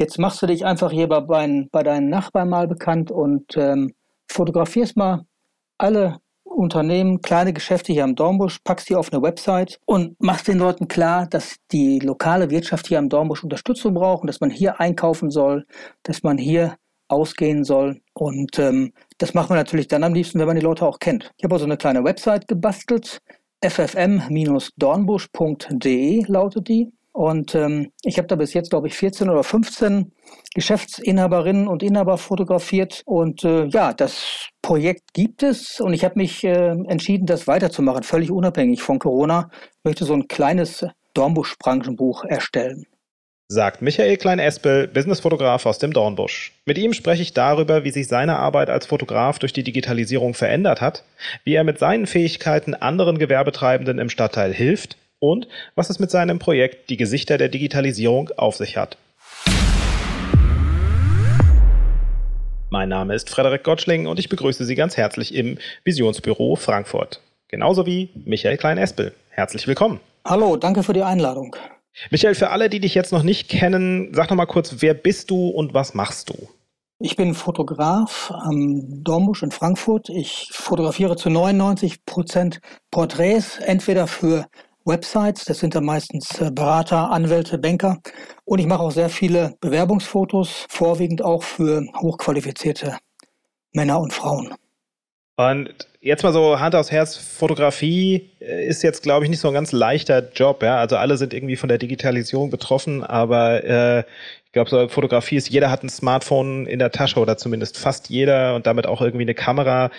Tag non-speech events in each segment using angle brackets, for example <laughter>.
Jetzt machst du dich einfach hier bei, bei deinen Nachbarn mal bekannt und ähm, fotografierst mal alle Unternehmen, kleine Geschäfte hier am Dornbusch, packst die auf eine Website und machst den Leuten klar, dass die lokale Wirtschaft hier am Dornbusch Unterstützung braucht und dass man hier einkaufen soll, dass man hier ausgehen soll. Und ähm, das macht man natürlich dann am liebsten, wenn man die Leute auch kennt. Ich habe also eine kleine Website gebastelt, ffm-dornbusch.de lautet die. Und ähm, ich habe da bis jetzt, glaube ich, 14 oder 15 Geschäftsinhaberinnen und Inhaber fotografiert. Und äh, ja, das Projekt gibt es und ich habe mich äh, entschieden, das weiterzumachen, völlig unabhängig von Corona. Ich möchte so ein kleines Dornbusch-Branchenbuch erstellen. Sagt Michael Klein-Espel, Businessfotograf aus dem Dornbusch. Mit ihm spreche ich darüber, wie sich seine Arbeit als Fotograf durch die Digitalisierung verändert hat, wie er mit seinen Fähigkeiten anderen Gewerbetreibenden im Stadtteil hilft und was es mit seinem Projekt Die Gesichter der Digitalisierung auf sich hat. Mein Name ist Frederik Gottschling und ich begrüße Sie ganz herzlich im Visionsbüro Frankfurt. Genauso wie Michael Klein-Espel. Herzlich willkommen. Hallo, danke für die Einladung. Michael, für alle, die dich jetzt noch nicht kennen, sag noch mal kurz, wer bist du und was machst du? Ich bin Fotograf am Dornbusch in Frankfurt. Ich fotografiere zu 99 Prozent Porträts, entweder für Websites. Das sind dann meistens äh, Berater, Anwälte, Banker. Und ich mache auch sehr viele Bewerbungsfotos, vorwiegend auch für hochqualifizierte Männer und Frauen. Und jetzt mal so Hand aufs Herz, Fotografie äh, ist jetzt, glaube ich, nicht so ein ganz leichter Job. Ja? Also alle sind irgendwie von der Digitalisierung betroffen, aber äh, ich glaube, so Fotografie ist, jeder hat ein Smartphone in der Tasche oder zumindest fast jeder und damit auch irgendwie eine Kamera.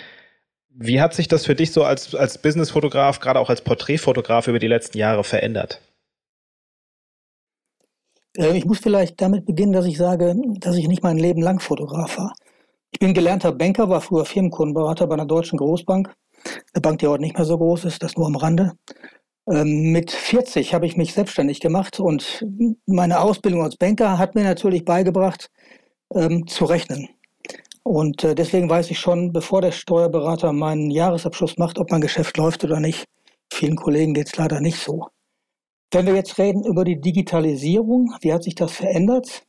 Wie hat sich das für dich so als, als Businessfotograf, gerade auch als Porträtfotograf über die letzten Jahre verändert? Äh, ich muss vielleicht damit beginnen, dass ich sage, dass ich nicht mein Leben lang Fotograf war. Ich bin gelernter Banker, war früher Firmenkundenberater bei einer deutschen Großbank. Eine Bank, die heute nicht mehr so groß ist, das nur am Rande. Ähm, mit 40 habe ich mich selbstständig gemacht und meine Ausbildung als Banker hat mir natürlich beigebracht, ähm, zu rechnen. Und äh, deswegen weiß ich schon, bevor der Steuerberater meinen Jahresabschluss macht, ob mein Geschäft läuft oder nicht. Vielen Kollegen geht es leider nicht so. Wenn wir jetzt reden über die Digitalisierung, wie hat sich das verändert?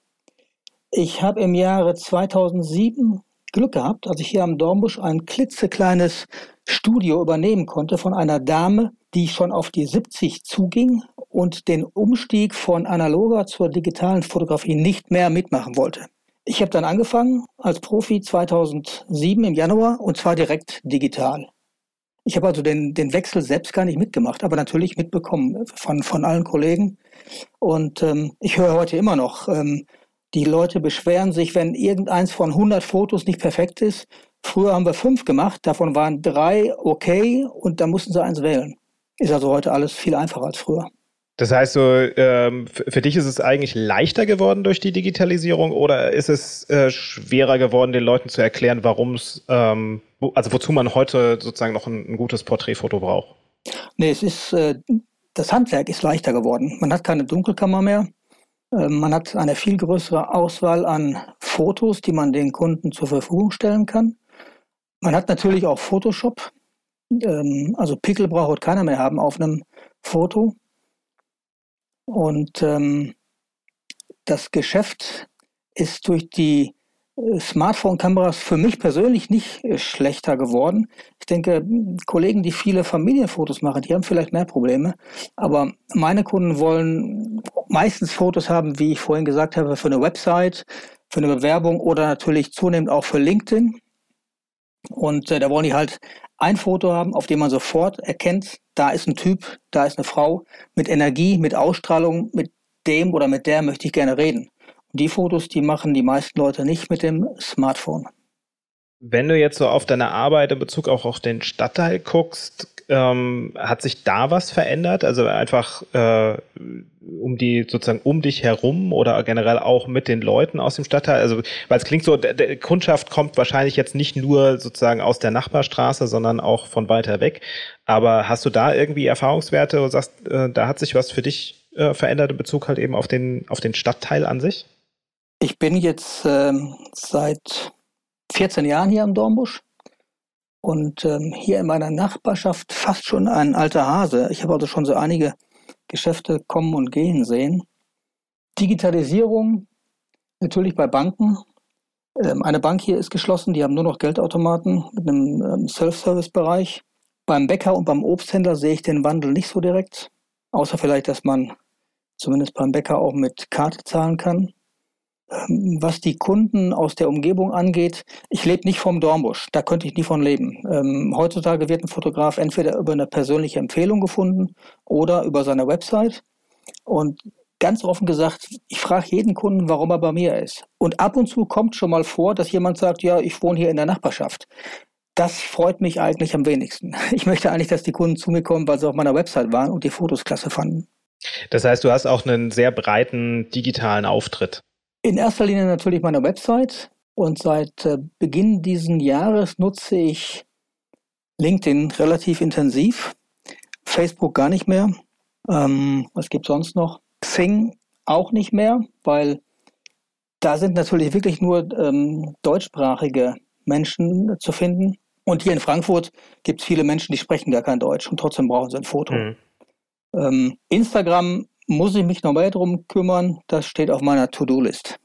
Ich habe im Jahre 2007 Glück gehabt, als ich hier am Dornbusch ein klitzekleines Studio übernehmen konnte von einer Dame, die schon auf die 70 zuging und den Umstieg von analoger zur digitalen Fotografie nicht mehr mitmachen wollte. Ich habe dann angefangen als Profi 2007 im Januar und zwar direkt digital. Ich habe also den, den Wechsel selbst gar nicht mitgemacht, aber natürlich mitbekommen von, von allen Kollegen. Und ähm, ich höre heute immer noch, ähm, die Leute beschweren sich, wenn irgendeins von 100 Fotos nicht perfekt ist. Früher haben wir fünf gemacht, davon waren drei okay und da mussten sie eins wählen. Ist also heute alles viel einfacher als früher. Das heißt, so, ähm, für dich ist es eigentlich leichter geworden durch die Digitalisierung oder ist es äh, schwerer geworden, den Leuten zu erklären, warum es, ähm, wo, also wozu man heute sozusagen noch ein, ein gutes Porträtfoto braucht? Nee, es ist, äh, das Handwerk ist leichter geworden. Man hat keine Dunkelkammer mehr. Äh, man hat eine viel größere Auswahl an Fotos, die man den Kunden zur Verfügung stellen kann. Man hat natürlich auch Photoshop. Ähm, also Pickel braucht keiner mehr haben auf einem Foto. Und ähm, das Geschäft ist durch die äh, Smartphone-Kameras für mich persönlich nicht äh, schlechter geworden. Ich denke, Kollegen, die viele Familienfotos machen, die haben vielleicht mehr Probleme. Aber meine Kunden wollen meistens Fotos haben, wie ich vorhin gesagt habe, für eine Website, für eine Bewerbung oder natürlich zunehmend auch für LinkedIn. Und äh, da wollen die halt ein Foto haben, auf dem man sofort erkennt, da ist ein Typ, da ist eine Frau mit Energie, mit Ausstrahlung, mit dem oder mit der möchte ich gerne reden. Und die Fotos, die machen die meisten Leute nicht mit dem Smartphone. Wenn du jetzt so auf deine Arbeit in Bezug auch auf den Stadtteil guckst, ähm, hat sich da was verändert? Also einfach äh, um die sozusagen um dich herum oder generell auch mit den Leuten aus dem Stadtteil? Also weil es klingt so, der, der Kundschaft kommt wahrscheinlich jetzt nicht nur sozusagen aus der Nachbarstraße, sondern auch von weiter weg. Aber hast du da irgendwie Erfahrungswerte und sagst, äh, da hat sich was für dich äh, verändert in Bezug halt eben auf den auf den Stadtteil an sich? Ich bin jetzt ähm, seit 14 Jahren hier am Dornbusch und ähm, hier in meiner Nachbarschaft fast schon ein alter Hase. Ich habe also schon so einige Geschäfte kommen und gehen sehen. Digitalisierung Natürlich bei Banken. Ähm, eine Bank hier ist geschlossen, die haben nur noch Geldautomaten mit einem ähm, Self-Service-Bereich. Beim Bäcker und beim Obsthändler sehe ich den Wandel nicht so direkt, außer vielleicht, dass man zumindest beim Bäcker auch mit Karte zahlen kann. Was die Kunden aus der Umgebung angeht, ich lebe nicht vom Dornbusch, da könnte ich nie von leben. Ähm, heutzutage wird ein Fotograf entweder über eine persönliche Empfehlung gefunden oder über seine Website. Und ganz offen gesagt, ich frage jeden Kunden, warum er bei mir ist. Und ab und zu kommt schon mal vor, dass jemand sagt, ja, ich wohne hier in der Nachbarschaft. Das freut mich eigentlich am wenigsten. <laughs> Ich möchte eigentlich, dass die Kunden zu mir kommen, weil sie auf meiner Website waren und die Fotos klasse fanden. Das heißt, du hast auch einen sehr breiten digitalen Auftritt. In erster Linie natürlich meine Website und seit äh, Beginn dieses Jahres nutze ich LinkedIn relativ intensiv, Facebook gar nicht mehr. Ähm, was gibt sonst noch? Xing auch nicht mehr, weil da sind natürlich wirklich nur ähm, deutschsprachige Menschen zu finden. Und hier in Frankfurt gibt es viele Menschen, die sprechen gar kein Deutsch und trotzdem brauchen sie ein Foto. Mhm. Ähm, Instagram muss ich mich noch mehr drum kümmern. Das steht auf meiner To-Do-List.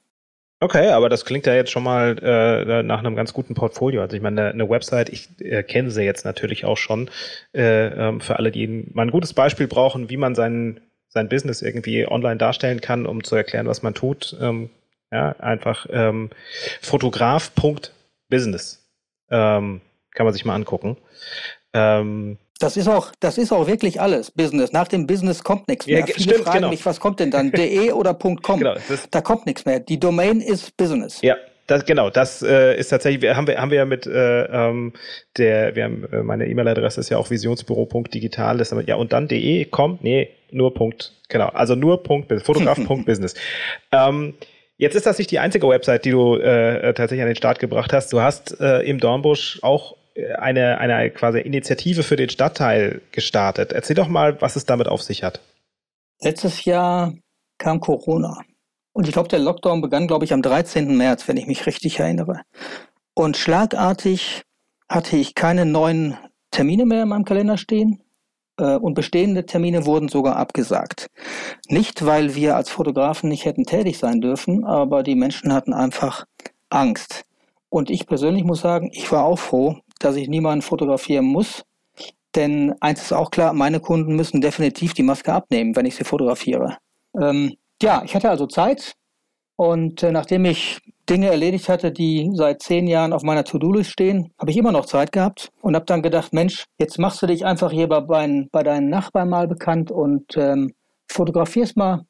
Okay, aber das klingt ja jetzt schon mal äh, nach einem ganz guten Portfolio. Also ich meine, eine Website, ich äh, kenne sie jetzt natürlich auch schon, äh, ähm, für alle, die mal ein gutes Beispiel brauchen, wie man sein, sein Business irgendwie online darstellen kann, um zu erklären, was man tut. Ähm, ja, einfach ähm, fotograf.business ähm, kann man sich mal angucken. Ähm, das ist auch, das ist auch wirklich alles Business. Nach dem Business kommt nichts mehr. Ja, Viele stimmt, fragen genau. mich, was kommt denn dann? <laughs> de oder .com? Genau, da kommt nichts mehr. Die Domain ist Business. Ja, das, genau, das äh, ist tatsächlich, wir, haben wir, haben wir ja mit äh, ähm, der, wir haben, äh, meine E-Mail-Adresse ist ja auch visionsbüro.digital, das ja und dann de kommt, nee, nur Punkt, genau, also nur Punkt, Fotograf.business. <laughs> ähm, jetzt ist das nicht die einzige Website, die du äh, tatsächlich an den Start gebracht hast. Du hast äh, im Dornbusch auch eine, eine quasi Initiative für den Stadtteil gestartet. Erzähl doch mal, was es damit auf sich hat. Letztes Jahr kam Corona. Und ich glaube, der Lockdown begann, glaube ich, am 13. März, wenn ich mich richtig erinnere. Und schlagartig hatte ich keine neuen Termine mehr in meinem Kalender stehen. Äh, und bestehende Termine wurden sogar abgesagt. Nicht, weil wir als Fotografen nicht hätten tätig sein dürfen, aber die Menschen hatten einfach Angst. Und ich persönlich muss sagen, ich war auch froh, dass ich niemanden fotografieren muss. Denn eins ist auch klar, meine Kunden müssen definitiv die Maske abnehmen, wenn ich sie fotografiere. Ähm, ja, ich hatte also Zeit und äh, nachdem ich Dinge erledigt hatte, die seit zehn Jahren auf meiner To-Do-List stehen, habe ich immer noch Zeit gehabt und habe dann gedacht, Mensch, jetzt machst du dich einfach hier bei, bei deinen Nachbarn mal bekannt und ähm, fotografierst mal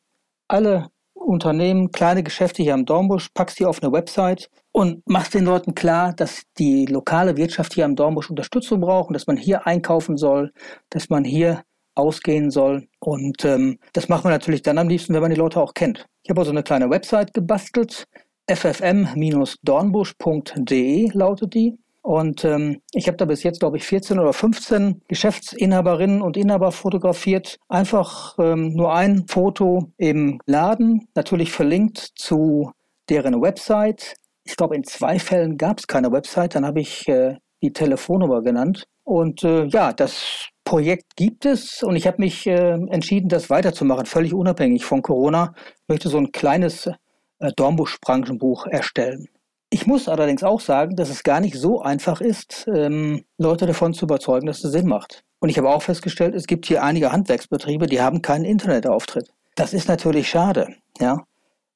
alle Unternehmen, kleine Geschäfte hier am Dornbusch, packst die auf eine Website und machst den Leuten klar, dass die lokale Wirtschaft hier am Dornbusch Unterstützung braucht und dass man hier einkaufen soll, dass man hier ausgehen soll. Und ähm, das macht man natürlich dann am liebsten, wenn man die Leute auch kennt. Ich habe also eine kleine Website gebastelt, ffm-dornbusch.de lautet die. Und ähm, ich habe da bis jetzt, glaube ich, 14 oder 15 Geschäftsinhaberinnen und Inhaber fotografiert. Einfach ähm, nur ein Foto im Laden, natürlich verlinkt zu deren Website. Ich glaube, in zwei Fällen gab es keine Website. Dann habe ich äh, die Telefonnummer genannt. Und äh, ja, das Projekt gibt es und ich habe mich äh, entschieden, das weiterzumachen, völlig unabhängig von Corona. Ich möchte so ein kleines äh, Dornbusch-Branchenbuch erstellen. Ich muss allerdings auch sagen, dass es gar nicht so einfach ist, ähm, Leute davon zu überzeugen, dass es Sinn macht. Und ich habe auch festgestellt, es gibt hier einige Handwerksbetriebe, die haben keinen Internetauftritt. Das ist natürlich schade, ja.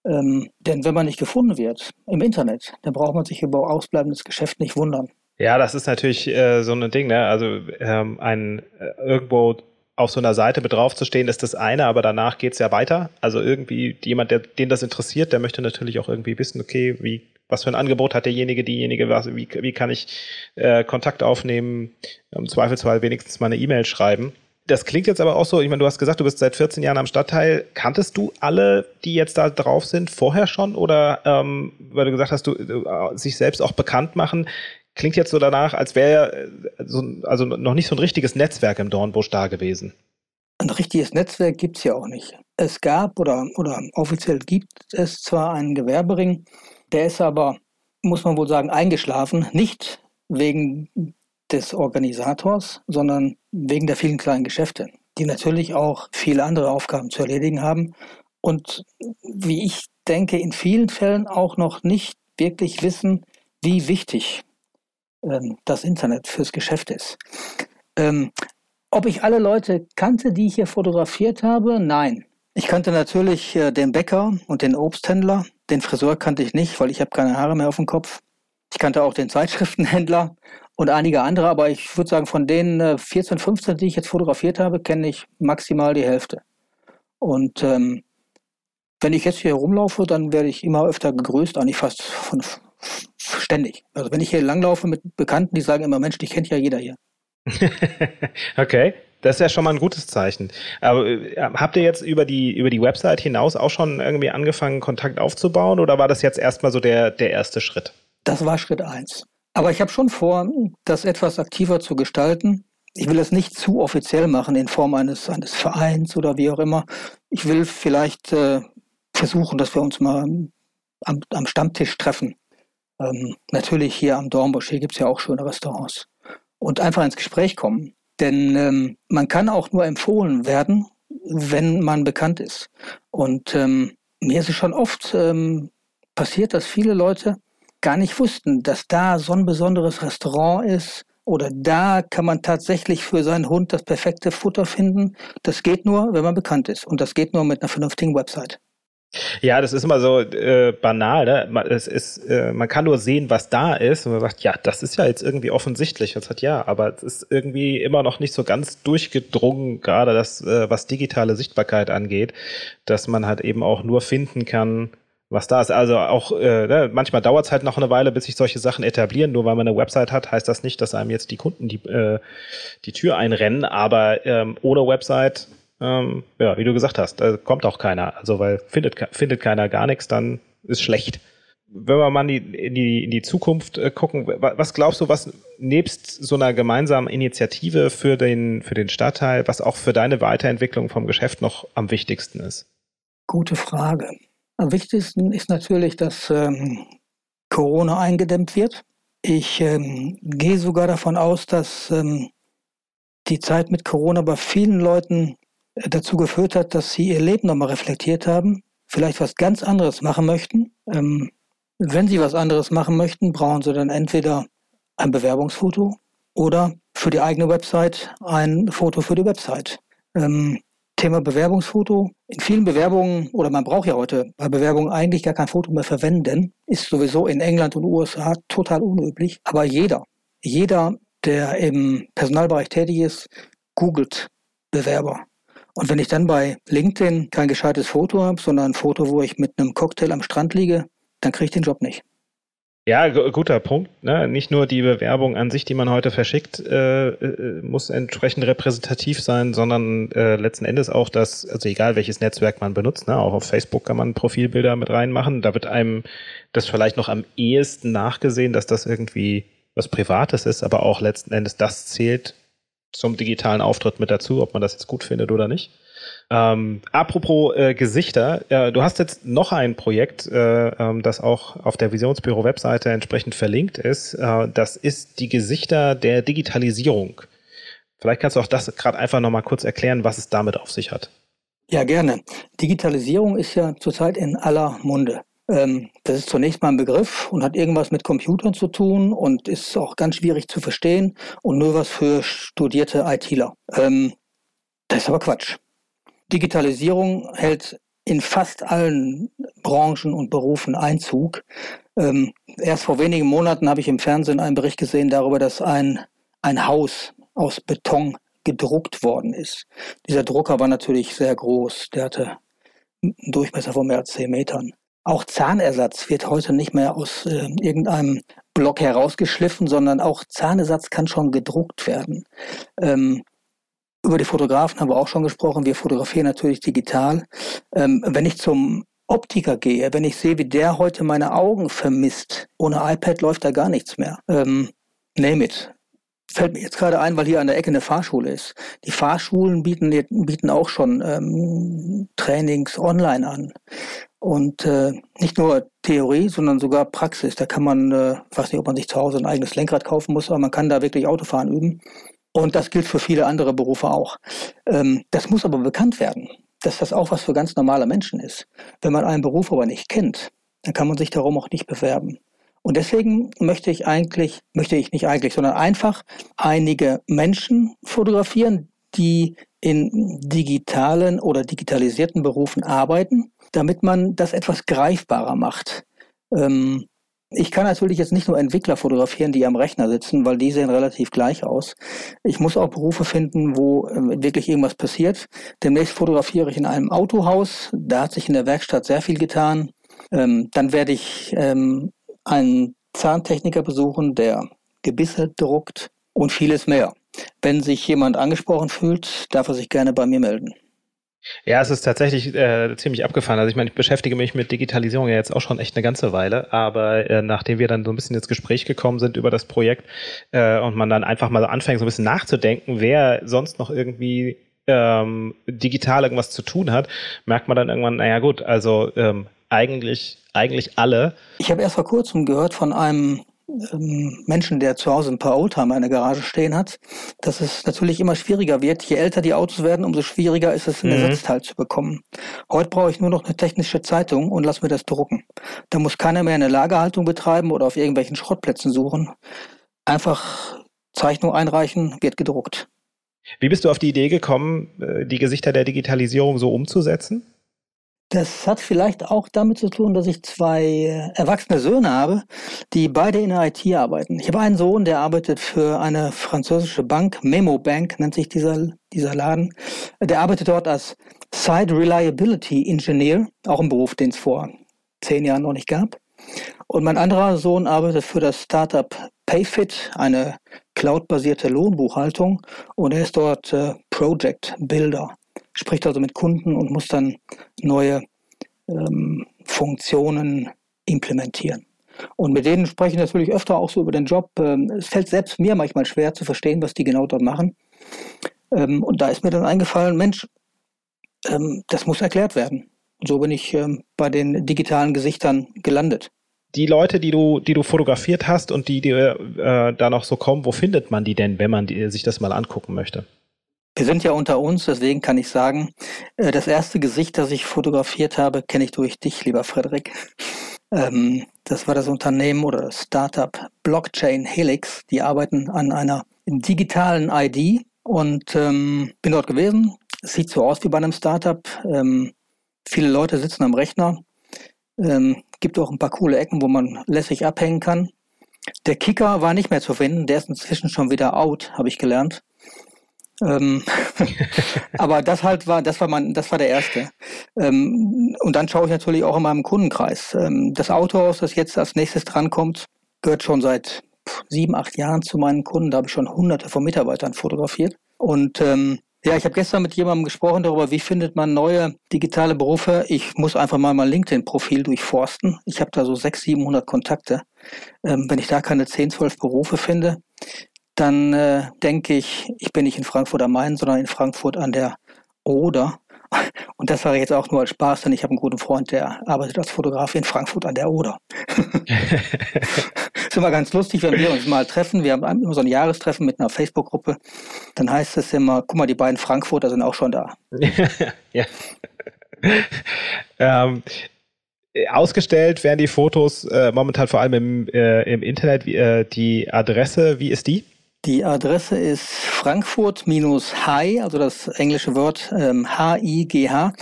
Ähm, denn wenn man nicht gefunden wird im Internet, dann braucht man sich über ausbleibendes Geschäft nicht wundern. Ja, das ist natürlich äh, so ein Ding, ne? Also ähm, ein äh, irgendwo auf so einer Seite mit draufzustehen, ist das eine, aber danach geht es ja weiter. Also irgendwie jemand, der, den das interessiert, der möchte natürlich auch irgendwie wissen, okay, wie was für ein Angebot hat derjenige, diejenige, was, wie, wie kann ich äh, Kontakt aufnehmen, im Zweifelsfall wenigstens mal eine E-Mail schreiben. Das klingt jetzt aber auch so, ich meine, du hast gesagt, du bist seit 14 Jahren am Stadtteil. Kanntest du alle, die jetzt da drauf sind, vorher schon? Oder ähm, weil du gesagt hast, du, äh, sich selbst auch bekannt machen, klingt jetzt so danach, als wäre äh, so, also noch nicht so ein richtiges Netzwerk im Dornbusch da gewesen. Ein richtiges Netzwerk gibt es ja auch nicht. Es gab oder, oder offiziell gibt es zwar einen Gewerbering, der ist aber, muss man wohl sagen, eingeschlafen, nicht wegen des Organisators, sondern wegen der vielen kleinen Geschäfte, die natürlich auch viele andere Aufgaben zu erledigen haben. und wie ich denke, in vielen Fällen auch noch nicht wirklich wissen, wie wichtig ähm, das Internet fürs Geschäft ist. Ähm, ob ich alle Leute kannte, die ich hier fotografiert habe? Nein. Ich kannte natürlich äh, den Bäcker und den Obsthändler. Den Friseur kannte ich nicht, weil ich habe keine Haare mehr auf dem Kopf. Ich kannte auch den Zeitschriftenhändler und einige andere, aber ich würde sagen, von den äh, 14, 15, die ich jetzt fotografiert habe, kenne ich maximal die Hälfte. Und ähm, wenn ich jetzt hier rumlaufe, dann werde ich immer öfter gegrüßt, eigentlich fast von, ständig. Also wenn ich hier langlaufe mit Bekannten, die sagen immer, Mensch, dich kennt ja jeder hier. <laughs> okay. Das ist ja schon mal ein gutes Zeichen. Aber äh, habt ihr jetzt über die, über die Website hinaus auch schon irgendwie angefangen, Kontakt aufzubauen oder war das jetzt erstmal so der, der erste Schritt? Das war Schritt eins. Aber ich habe schon vor, das etwas aktiver zu gestalten. Ich will es nicht zu offiziell machen in Form eines, eines Vereins oder wie auch immer. Ich will vielleicht äh, versuchen, dass wir uns mal am, am Stammtisch treffen. Ähm, natürlich hier am Dornbusch, hier gibt es ja auch schöne Restaurants. Und einfach ins Gespräch kommen. Denn ähm, man kann auch nur empfohlen werden, wenn man bekannt ist. Und ähm, mir ist es schon oft ähm, passiert, dass viele Leute gar nicht wussten, dass da so ein besonderes Restaurant ist oder da kann man tatsächlich für seinen Hund das perfekte Futter finden. Das geht nur, wenn man bekannt ist. Und das geht nur mit einer vernünftigen Website. Ja, das ist immer so äh, banal. Ne? Es ist, äh, man kann nur sehen, was da ist. Und man sagt, ja, das ist ja jetzt irgendwie offensichtlich. Das hat ja, aber es ist irgendwie immer noch nicht so ganz durchgedrungen, gerade das, äh, was digitale Sichtbarkeit angeht, dass man halt eben auch nur finden kann, was da ist. Also auch, äh, ne, manchmal dauert es halt noch eine Weile, bis sich solche Sachen etablieren. Nur weil man eine Website hat, heißt das nicht, dass einem jetzt die Kunden die, äh, die Tür einrennen. Aber ähm, ohne Website ähm, ja, wie du gesagt hast, da kommt auch keiner. Also, weil findet, findet keiner gar nichts, dann ist schlecht. Wenn wir mal in die, in die, in die Zukunft äh, gucken, was glaubst du, was nebst so einer gemeinsamen Initiative für den, für den Stadtteil, was auch für deine Weiterentwicklung vom Geschäft noch am wichtigsten ist? Gute Frage. Am wichtigsten ist natürlich, dass ähm, Corona eingedämmt wird. Ich ähm, gehe sogar davon aus, dass ähm, die Zeit mit Corona bei vielen Leuten dazu geführt hat, dass sie ihr Leben nochmal reflektiert haben, vielleicht was ganz anderes machen möchten. Ähm, wenn sie was anderes machen möchten, brauchen sie dann entweder ein Bewerbungsfoto oder für die eigene Website ein Foto für die Website. Ähm, Thema Bewerbungsfoto. In vielen Bewerbungen, oder man braucht ja heute bei Bewerbungen eigentlich gar kein Foto mehr verwenden, ist sowieso in England und USA total unüblich. Aber jeder, jeder, der im Personalbereich tätig ist, googelt Bewerber. Und wenn ich dann bei LinkedIn kein gescheites Foto habe, sondern ein Foto, wo ich mit einem Cocktail am Strand liege, dann kriege ich den Job nicht. Ja, guter Punkt. Ne? Nicht nur die Bewerbung an sich, die man heute verschickt, äh, äh, muss entsprechend repräsentativ sein, sondern äh, letzten Endes auch das, also egal welches Netzwerk man benutzt, ne? auch auf Facebook kann man Profilbilder mit reinmachen. Da wird einem das vielleicht noch am ehesten nachgesehen, dass das irgendwie was Privates ist, aber auch letzten Endes das zählt, zum digitalen Auftritt mit dazu, ob man das jetzt gut findet oder nicht. Ähm, apropos äh, Gesichter, äh, du hast jetzt noch ein Projekt, äh, ähm, das auch auf der Visionsbüro-Webseite entsprechend verlinkt ist. Äh, das ist die Gesichter der Digitalisierung. Vielleicht kannst du auch das gerade einfach nochmal kurz erklären, was es damit auf sich hat. Ja, gerne. Digitalisierung ist ja zurzeit in aller Munde. Ähm, das ist zunächst mal ein Begriff und hat irgendwas mit Computern zu tun und ist auch ganz schwierig zu verstehen und nur was für studierte ITler. Ähm, das ist aber Quatsch. Digitalisierung hält in fast allen Branchen und Berufen Einzug. Ähm, erst vor wenigen Monaten habe ich im Fernsehen einen Bericht gesehen darüber, dass ein, ein Haus aus Beton gedruckt worden ist. Dieser Drucker war natürlich sehr groß. Der hatte einen Durchmesser von mehr als 10 Metern. Auch Zahnersatz wird heute nicht mehr aus äh, irgendeinem Block herausgeschliffen, sondern auch Zahnersatz kann schon gedruckt werden. Ähm, über die Fotografen haben wir auch schon gesprochen. Wir fotografieren natürlich digital. Ähm, wenn ich zum Optiker gehe, wenn ich sehe, wie der heute meine Augen vermisst, ohne iPad läuft da gar nichts mehr. Ähm, name it. Fällt mir jetzt gerade ein, weil hier an der Ecke eine Fahrschule ist. Die Fahrschulen bieten, bieten auch schon ähm, Trainings online an. Und äh, nicht nur Theorie, sondern sogar Praxis. Da kann man, äh, ich weiß nicht, ob man sich zu Hause ein eigenes Lenkrad kaufen muss, aber man kann da wirklich Autofahren üben. Und das gilt für viele andere Berufe auch. Ähm, das muss aber bekannt werden. dass das auch was für ganz normale Menschen ist. Wenn man einen Beruf aber nicht kennt, dann kann man sich darum auch nicht bewerben. Und deswegen möchte ich eigentlich, möchte ich nicht eigentlich, sondern einfach einige Menschen fotografieren, die in digitalen oder digitalisierten Berufen arbeiten, damit man das etwas greifbarer macht. Ähm, ich kann natürlich jetzt nicht nur Entwickler fotografieren, die am Rechner sitzen, weil die sehen relativ gleich aus. Ich muss auch Berufe finden, wo äh, wirklich irgendwas passiert. Demnächst fotografiere ich in einem Autohaus. Da hat sich in der Werkstatt sehr viel getan. Ähm, dann werde ich ähm, einen Zahntechniker besuchen, der Gebisse druckt und vieles mehr. Wenn sich jemand angesprochen fühlt, darf er sich gerne bei mir melden. Ja, es ist tatsächlich äh, ziemlich abgefahren. Also ich meine, ich beschäftige mich mit Digitalisierung ja jetzt auch schon echt eine ganze Weile, aber äh, nachdem wir dann so ein bisschen ins Gespräch gekommen sind über das Projekt äh, und man dann einfach mal so anfängt, so ein bisschen nachzudenken, wer sonst noch irgendwie ähm, digital irgendwas zu tun hat, merkt man dann irgendwann, naja gut, also ähm, eigentlich, eigentlich alle. Ich habe erst vor kurzem gehört von einem Menschen, der zu Hause ein paar Oldtimer in der Garage stehen hat, dass es natürlich immer schwieriger wird. Je älter die Autos werden, umso schwieriger ist es, ein mhm. Ersatzteil zu bekommen. Heute brauche ich nur noch eine technische Zeitung und lass mir das drucken. Da muss keiner mehr eine Lagerhaltung betreiben oder auf irgendwelchen Schrottplätzen suchen. Einfach Zeichnung einreichen, wird gedruckt. Wie bist du auf die Idee gekommen, äh, die Gesichter der Digitalisierung so umzusetzen? Das hat vielleicht auch damit zu tun, dass ich zwei äh, erwachsene Söhne habe, die beide in der IT arbeiten. Ich habe einen Sohn, der arbeitet für eine französische Bank, Memo Bank nennt sich dieser, dieser Laden. Der arbeitet dort als Site Reliability Engineer, auch ein Beruf, den es vor zehn Jahren noch nicht gab. Und mein anderer Sohn arbeitet für das Startup Payfit, eine cloudbasierte Lohnbuchhaltung, und er ist dort äh, Project Builder spricht also mit Kunden und muss dann neue ähm, Funktionen implementieren. Und mit denen spreche ich natürlich öfter auch so über den Job. Ähm, es fällt selbst mir manchmal schwer zu verstehen, was die genau dort machen. Ähm, und da ist mir dann eingefallen, Mensch, ähm, das muss erklärt werden. Und so bin ich bei den digitalen Gesichtern gelandet. Die Leute, die du, die du fotografiert hast und die dir äh, da noch so kommen, wo findet man die denn, wenn man die, sich das mal angucken möchte? Wir sind ja unter uns, deswegen kann ich sagen, äh, das erste Gesicht, das ich fotografiert habe, kenne ich durch dich, lieber Frederik. Ähm, das war das Unternehmen oder das Startup Blockchain Helix. Die arbeiten an einer digitalen ID und ähm, bin dort gewesen. Es sieht so aus wie bei einem Startup. Ähm, viele Leute sitzen am Rechner. Gibt auch ein paar coole Ecken, wo man lässig abhängen kann. Der Kicker war nicht mehr zu finden. Der ist inzwischen schon wieder out, habe ich gelernt. Ähm, <laughs> aber das halt war, das war mein, das war der erste. Ähm, und dann schaue ich natürlich auch in meinem Kundenkreis. Ähm, das Autohaus, das jetzt als nächstes drankommt, gehört schon seit sieben, acht Jahren zu meinen Kunden. Da habe ich schon hunderte von Mitarbeitern fotografiert. Und ähm, ja, ich habe gestern mit jemandem gesprochen darüber, wie findet man neue digitale Berufe. Ich muss einfach mal mein LinkedIn-Profil durchforsten. Ich habe da so 600, 700 Kontakte. Ähm, wenn ich da keine 10, 12 Berufe finde, dann äh, denke ich, ich bin nicht in Frankfurt am Main, sondern in Frankfurt an der Oder. <laughs> Und das sage ich jetzt auch nur als Spaß, denn ich habe einen guten Freund, der arbeitet als Fotograf in Frankfurt an der Oder. <laughs> ist immer ganz lustig, wenn wir uns mal treffen. Wir haben immer so ein Jahrestreffen mit einer Facebook-Gruppe. Dann heißt es immer, guck mal, die beiden Frankfurter sind auch schon da. <laughs> ja. ähm, ausgestellt werden die Fotos äh, momentan vor allem im, äh, im Internet. Wie, äh, die Adresse, wie ist die? Die Adresse ist Frankfurt-High, also das englische Wort ähm, H-I-G-H,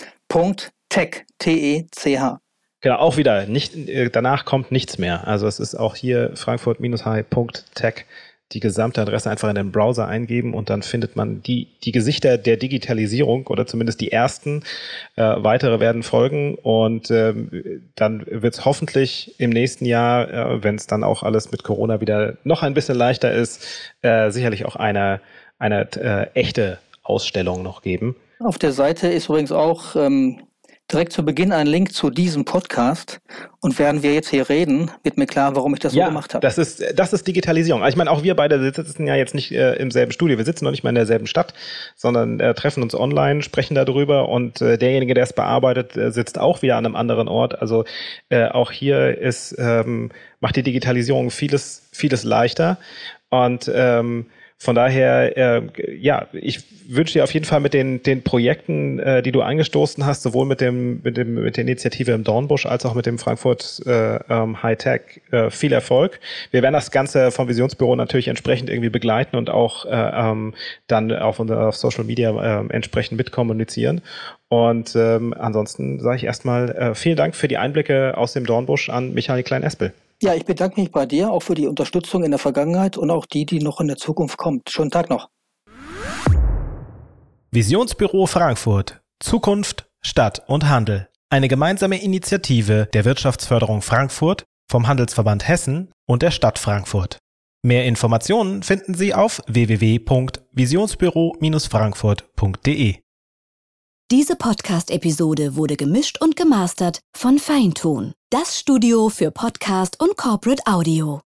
Tech, T-E-C-H. Genau, auch wieder, nicht, äh, danach kommt nichts mehr. Also es ist auch hier Frankfurt-High.tech die gesamte Adresse einfach in den Browser eingeben und dann findet man die, die Gesichter der Digitalisierung oder zumindest die ersten. Äh, weitere werden folgen und ähm, dann wird es hoffentlich im nächsten Jahr, äh, wenn es dann auch alles mit Corona wieder noch ein bisschen leichter ist, äh, sicherlich auch eine, eine äh, echte Ausstellung noch geben. Auf der Seite ist übrigens auch ähm, direkt zu Beginn einen Link zu diesem Podcast. Und während wir jetzt hier reden, wird mir klar, warum ich das ja, so gemacht habe. Das ist, das ist Digitalisierung. Also ich meine, auch wir beide sitzen ja jetzt nicht äh, im selben Studio. Wir sitzen noch nicht mal in derselben Stadt, sondern äh, treffen uns online, sprechen darüber und äh, derjenige, der es bearbeitet, äh, sitzt auch wieder an einem anderen Ort. Also äh, auch hier ist, ähm, macht die Digitalisierung vieles, vieles leichter. Und ähm, Von daher, äh, ja, ich wünsche dir auf jeden Fall mit den, den Projekten, äh, die du angestoßen hast, sowohl mit dem, mit dem, mit der Initiative im Dornbusch als auch mit dem Frankfurt äh, ähm, High Tech äh, viel Erfolg. Wir werden das Ganze vom Visionsbüro natürlich entsprechend irgendwie begleiten und auch äh, ähm, dann auf unserer Social Media äh, entsprechend mitkommunizieren. Und ähm, ansonsten sage ich erstmal äh, vielen Dank für die Einblicke aus dem Dornbusch an Michael Klein-Espel. Ja, ich bedanke mich bei dir auch für die Unterstützung in der Vergangenheit und auch die, die noch in der Zukunft kommt. Schönen Tag noch. Visionsbüro Frankfurt. Zukunft, Stadt und Handel. Eine gemeinsame Initiative der Wirtschaftsförderung Frankfurt, vom Handelsverband Hessen und der Stadt Frankfurt. Mehr Informationen finden Sie auf www.visionsbüro-frankfurt.de. Diese Podcast-Episode wurde gemischt und gemastert von Feintun, das Studio für Podcast und Corporate Audio.